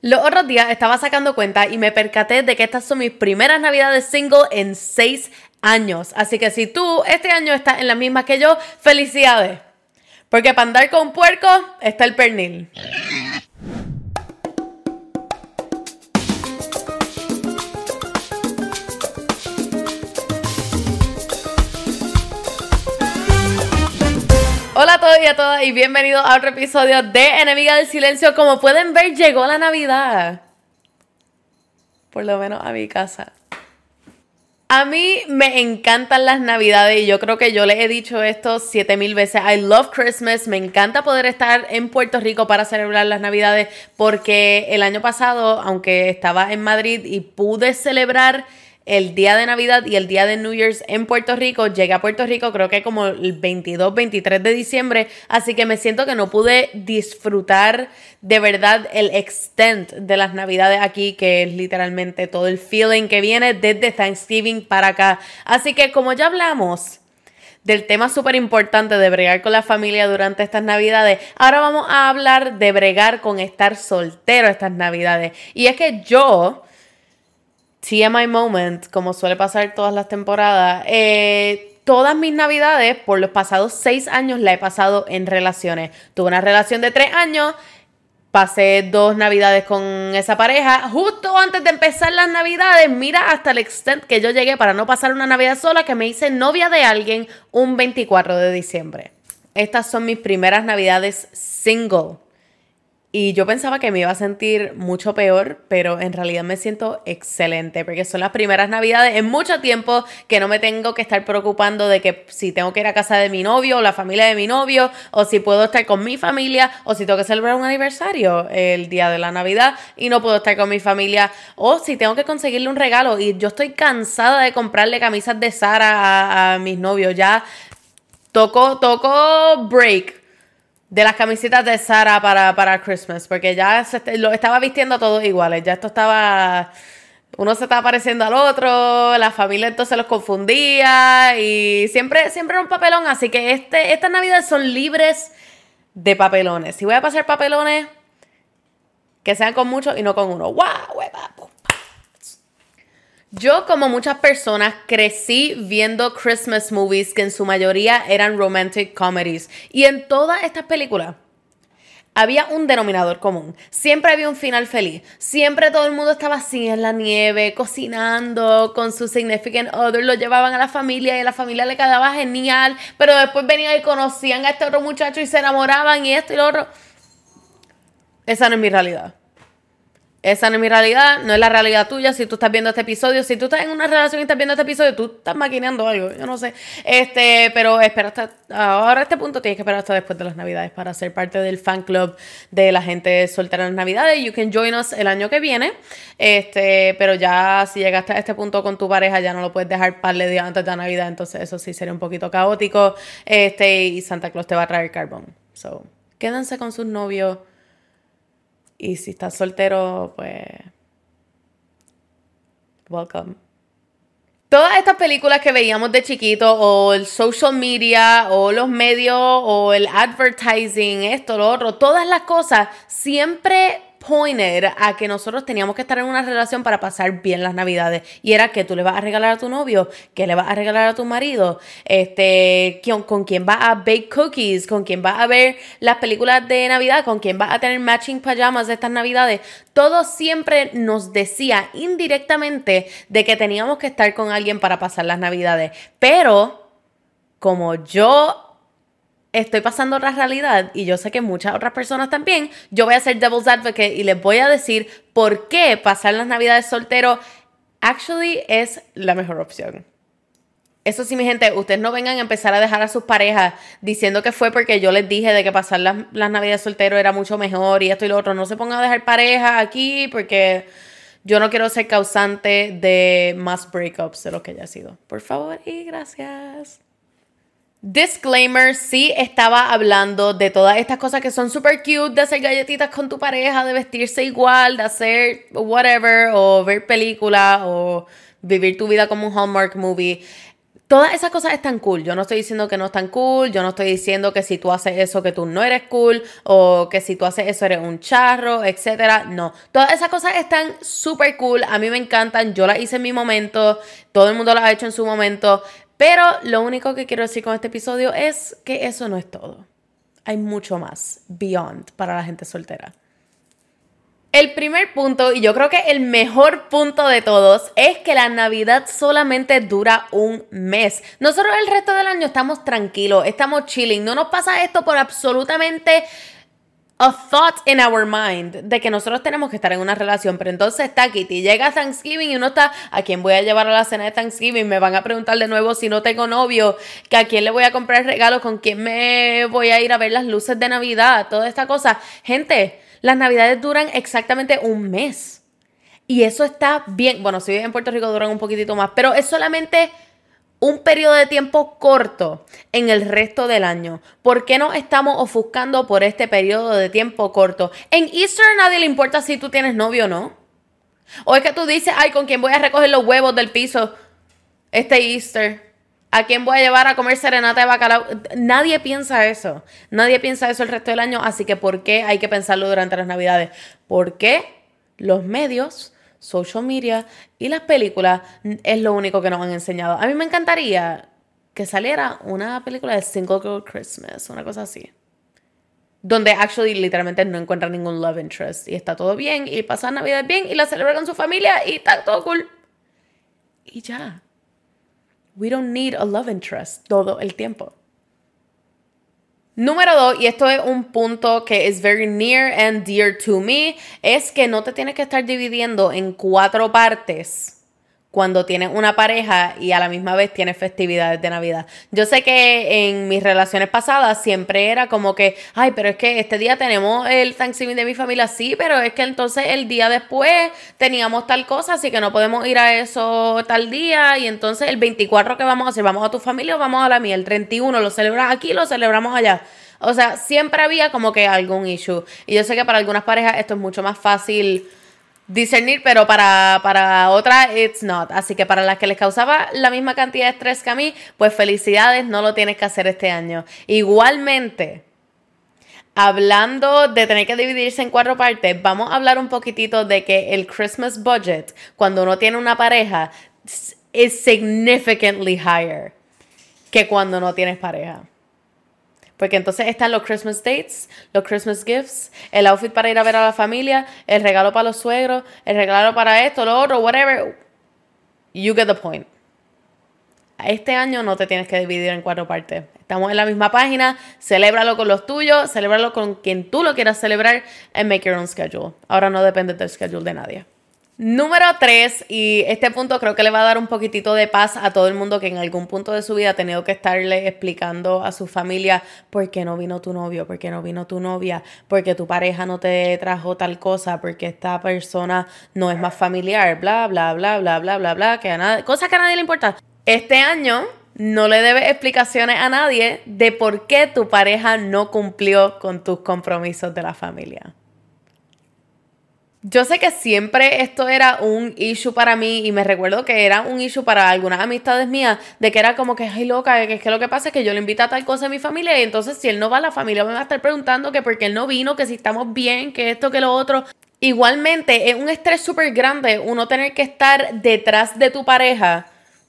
Los otros días estaba sacando cuenta y me percaté de que estas son mis primeras navidades single en seis años. Así que si tú este año estás en la misma que yo, felicidades. Porque para andar con puerco está el pernil. Hola a todos y a todas y bienvenidos a otro episodio de Enemiga del Silencio. Como pueden ver, llegó la Navidad. Por lo menos a mi casa. A mí me encantan las navidades y yo creo que yo les he dicho esto siete mil veces. I love Christmas. Me encanta poder estar en Puerto Rico para celebrar las navidades porque el año pasado, aunque estaba en Madrid y pude celebrar el día de Navidad y el día de New Year's en Puerto Rico. Llegué a Puerto Rico creo que como el 22, 23 de diciembre, así que me siento que no pude disfrutar de verdad el extent de las Navidades aquí, que es literalmente todo el feeling que viene desde Thanksgiving para acá. Así que como ya hablamos del tema súper importante de bregar con la familia durante estas navidades, ahora vamos a hablar de bregar con estar soltero estas navidades. Y es que yo TMI Moment, como suele pasar todas las temporadas, eh, todas mis navidades por los pasados seis años la he pasado en relaciones. Tuve una relación de tres años, pasé dos navidades con esa pareja. Justo antes de empezar las navidades, mira hasta el extent que yo llegué para no pasar una navidad sola, que me hice novia de alguien un 24 de diciembre. Estas son mis primeras navidades single. Y yo pensaba que me iba a sentir mucho peor, pero en realidad me siento excelente, porque son las primeras navidades en mucho tiempo que no me tengo que estar preocupando de que si tengo que ir a casa de mi novio o la familia de mi novio, o si puedo estar con mi familia, o si tengo que celebrar un aniversario el día de la Navidad y no puedo estar con mi familia, o si tengo que conseguirle un regalo. Y yo estoy cansada de comprarle camisas de Sara a, mis novios. Ya toco, toco break de las camisetas de Sara para, para Christmas, porque ya se, lo estaba vistiendo todos iguales, ya esto estaba, uno se estaba pareciendo al otro, la familia entonces los confundía y siempre, siempre era un papelón, así que este, estas navidades son libres de papelones. Si voy a pasar papelones, que sean con muchos y no con uno. ¡Wow! Yo, como muchas personas, crecí viendo Christmas movies que en su mayoría eran romantic comedies. Y en todas estas películas había un denominador común. Siempre había un final feliz. Siempre todo el mundo estaba así en la nieve, cocinando con su significant other. Lo llevaban a la familia y a la familia le quedaba genial. Pero después venían y conocían a este otro muchacho y se enamoraban y esto y lo otro. Esa no es mi realidad. Esa no es mi realidad, no es la realidad tuya. Si tú estás viendo este episodio, si tú estás en una relación y estás viendo este episodio, tú estás maquineando algo, yo no sé. Este, pero espera hasta ahora este punto tienes que esperar hasta después de las Navidades para ser parte del fan club de la gente soltera en las Navidades. You can join us el año que viene. Este, pero ya si llegaste a este punto con tu pareja, ya no lo puedes dejar par de días antes de la Navidad, entonces eso sí sería un poquito caótico. Este, y Santa Claus te va a traer carbón. So, quédense con sus novios y si estás soltero, pues. Welcome. Todas estas películas que veíamos de chiquito, o el social media, o los medios, o el advertising, esto, lo otro, todas las cosas siempre pointer a que nosotros teníamos que estar en una relación para pasar bien las navidades. Y era que tú le vas a regalar a tu novio, que le vas a regalar a tu marido, este, con, con quién vas a bake cookies, con quién vas a ver las películas de Navidad, con quién vas a tener matching pajamas de estas navidades. Todo siempre nos decía indirectamente de que teníamos que estar con alguien para pasar las navidades. Pero como yo estoy pasando otra realidad y yo sé que muchas otras personas también, yo voy a ser devil's advocate y les voy a decir por qué pasar las navidades soltero actually es la mejor opción. Eso sí, mi gente, ustedes no vengan a empezar a dejar a sus parejas diciendo que fue porque yo les dije de que pasar las, las navidades soltero era mucho mejor y esto y lo otro. No se pongan a dejar pareja aquí porque yo no quiero ser causante de más breakups de lo que haya sido. Por favor y gracias. Disclaimer, sí estaba hablando de todas estas cosas que son super cute, de hacer galletitas con tu pareja, de vestirse igual, de hacer whatever, o ver películas, o vivir tu vida como un Hallmark movie. Todas esas cosas están cool. Yo no estoy diciendo que no están cool. Yo no estoy diciendo que si tú haces eso que tú no eres cool. O que si tú haces eso eres un charro, etc. No. Todas esas cosas están súper cool. A mí me encantan. Yo las hice en mi momento. Todo el mundo las ha hecho en su momento. Pero lo único que quiero decir con este episodio es que eso no es todo. Hay mucho más. Beyond para la gente soltera. El primer punto, y yo creo que el mejor punto de todos, es que la Navidad solamente dura un mes. Nosotros el resto del año estamos tranquilos, estamos chilling, no nos pasa esto por absolutamente a thought in our mind de que nosotros tenemos que estar en una relación, pero entonces está Kitty, llega Thanksgiving y uno está, ¿a quién voy a llevar a la cena de Thanksgiving? Me van a preguntar de nuevo si no tengo novio, que a quién le voy a comprar regalo, con quién me voy a ir a ver las luces de Navidad, toda esta cosa. Gente, las navidades duran exactamente un mes. Y eso está bien. Bueno, si en Puerto Rico duran un poquitito más, pero es solamente un periodo de tiempo corto en el resto del año. ¿Por qué no estamos ofuscando por este periodo de tiempo corto? En Easter a nadie le importa si tú tienes novio o no. O es que tú dices, ay, ¿con quién voy a recoger los huevos del piso este Easter? ¿A quién voy a llevar a comer serenata de bacalao? Nadie piensa eso. Nadie piensa eso el resto del año. Así que, ¿por qué hay que pensarlo durante las Navidades? ¿Por qué los medios, social media y las películas es lo único que nos han enseñado? A mí me encantaría que saliera una película de Single Girl Christmas, una cosa así. Donde actually literalmente no encuentran ningún love interest y está todo bien y pasan Navidad bien y la celebran con su familia y está todo cool. Y ya. We don't need a love interest todo el tiempo. Número dos, y esto es un punto que es very near and dear to me, es que no te tienes que estar dividiendo en cuatro partes cuando tienes una pareja y a la misma vez tienes festividades de Navidad. Yo sé que en mis relaciones pasadas siempre era como que, ay, pero es que este día tenemos el Thanksgiving de mi familia, sí, pero es que entonces el día después teníamos tal cosa, así que no podemos ir a eso tal día y entonces el 24 que vamos a hacer, vamos a tu familia o vamos a la mía, el 31 lo celebras aquí, lo celebramos allá. O sea, siempre había como que algún issue. Y yo sé que para algunas parejas esto es mucho más fácil discernir, pero para, para otras, it's not. Así que para las que les causaba la misma cantidad de estrés que a mí, pues felicidades, no lo tienes que hacer este año. Igualmente, hablando de tener que dividirse en cuatro partes, vamos a hablar un poquitito de que el Christmas budget, cuando uno tiene una pareja, es significantly higher que cuando no tienes pareja. Porque entonces están los Christmas dates, los Christmas gifts, el outfit para ir a ver a la familia, el regalo para los suegros, el regalo para esto, lo otro, whatever. You get the point. Este año no te tienes que dividir en cuatro partes. Estamos en la misma página. Celébralo con los tuyos, celébralo con quien tú lo quieras celebrar and make your own schedule. Ahora no depende del schedule de nadie. Número 3, y este punto creo que le va a dar un poquitito de paz a todo el mundo que en algún punto de su vida ha tenido que estarle explicando a su familia por qué no vino tu novio, por qué no vino tu novia, porque tu pareja no te trajo tal cosa, porque esta persona no es más familiar, bla, bla, bla, bla, bla, bla, bla, que a nadie, cosas que a nadie le importa. Este año no le debes explicaciones a nadie de por qué tu pareja no cumplió con tus compromisos de la familia. Yo sé que siempre esto era un issue para mí y me recuerdo que era un issue para algunas amistades mías de que era como que, ay loca, que es que lo que pasa es que yo le invito a tal cosa a mi familia y entonces si él no va, la familia me va a estar preguntando que por qué él no vino, que si estamos bien, que esto, que lo otro. Igualmente, es un estrés súper grande uno tener que estar detrás de tu pareja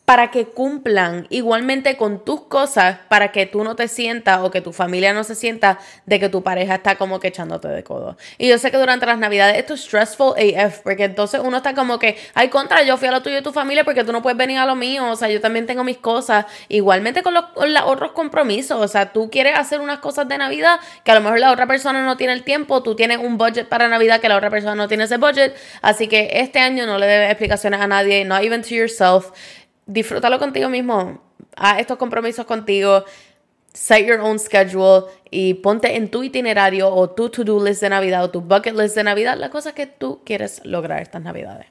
para que cumplan igualmente con tus cosas, para que tú no te sientas o que tu familia no se sienta de que tu pareja está como que echándote de codo. Y yo sé que durante las navidades esto es stressful AF, porque entonces uno está como que, ay, contra, yo fui a lo tuyo y tu familia porque tú no puedes venir a lo mío, o sea, yo también tengo mis cosas, igualmente con los, otros compromisos, o sea, tú quieres hacer unas cosas de Navidad que a lo mejor la otra persona no tiene el tiempo, tú tienes un budget para Navidad que la otra persona no tiene ese budget, así que este año no le debes explicaciones a nadie, not even to yourself disfrútalo contigo mismo. Haz estos compromisos contigo. Set your own schedule y ponte en tu itinerario o tu to-do list de Navidad o tu bucket list de Navidad las cosas que tú quieres lograr estas Navidades.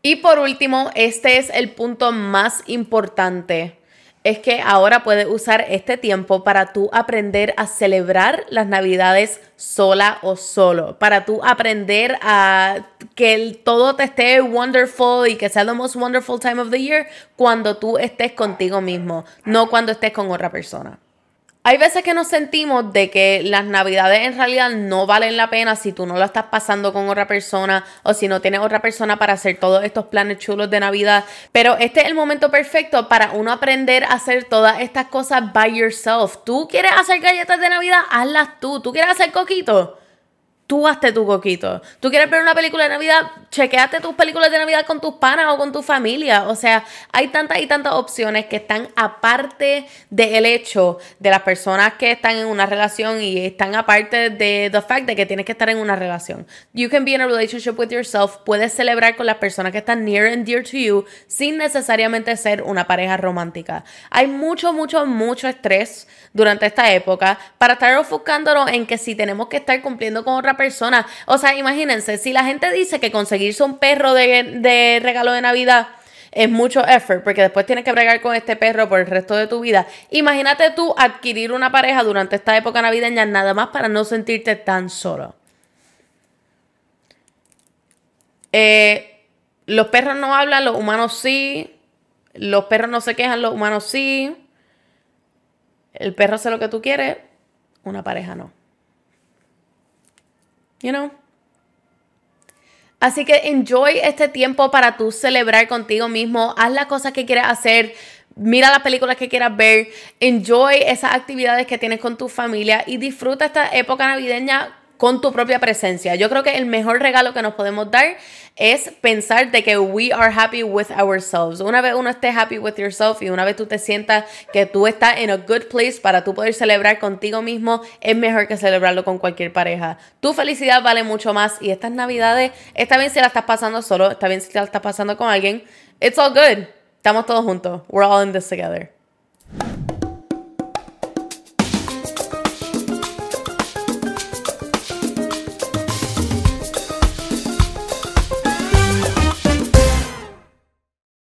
Y por último, este es el punto más importante es que ahora puedes usar este tiempo para tú aprender a celebrar las navidades sola o solo, para tú aprender a que todo te esté wonderful y que sea the most wonderful time of the year cuando tú estés contigo mismo, no cuando estés con otra persona. Hay veces que nos sentimos de que las navidades en realidad no valen la pena si tú no lo estás pasando con otra persona o si no tienes otra persona para hacer todos estos planes chulos de Navidad. Pero este es el momento perfecto para uno aprender a hacer todas estas cosas by yourself. Tú quieres hacer galletas de Navidad, hazlas tú. Tú quieres hacer coquitos Tú hazte tu coquito. Tú quieres ver una película de Navidad, chequeate tus películas de Navidad con tus panas o con tu familia. O sea, hay tantas y tantas opciones que están aparte del hecho de las personas que están en una relación y están aparte de the fact de que tienes que estar en una relación. You can be in a relationship with yourself. Puedes celebrar con las personas que están near and dear to you sin necesariamente ser una pareja romántica. Hay mucho, mucho, mucho estrés durante esta época para estar ofuscándonos en que si tenemos que estar cumpliendo con otra persona. O sea, imagínense, si la gente dice que conseguirse un perro de, regalo de Navidad es mucho effort, porque después tienes que bregar con este perro por el resto de tu vida. Imagínate tú adquirir una pareja durante esta época navideña nada más para no sentirte tan solo. Eh, los perros no hablan, los humanos sí. Los perros no se quejan, los humanos sí. El perro hace lo que tú quieres, una pareja no. You know? Así que enjoy este tiempo para tú celebrar contigo mismo. Haz las cosas que quieras hacer. Mira las películas que quieras ver. Enjoy esas actividades que tienes con tu familia y disfruta esta época navideña con tu propia presencia. Yo creo que el mejor regalo que nos podemos dar es pensar de que we are happy with ourselves. Una vez uno esté happy with yourself y una vez tú te sientas que tú estás en a good place para tú poder celebrar contigo mismo, es mejor que celebrarlo con cualquier pareja. Tu felicidad vale mucho más y estas navidades, está bien si la estás pasando solo, está bien si la estás pasando con alguien. It's all good. Estamos todos juntos. We're all in this together.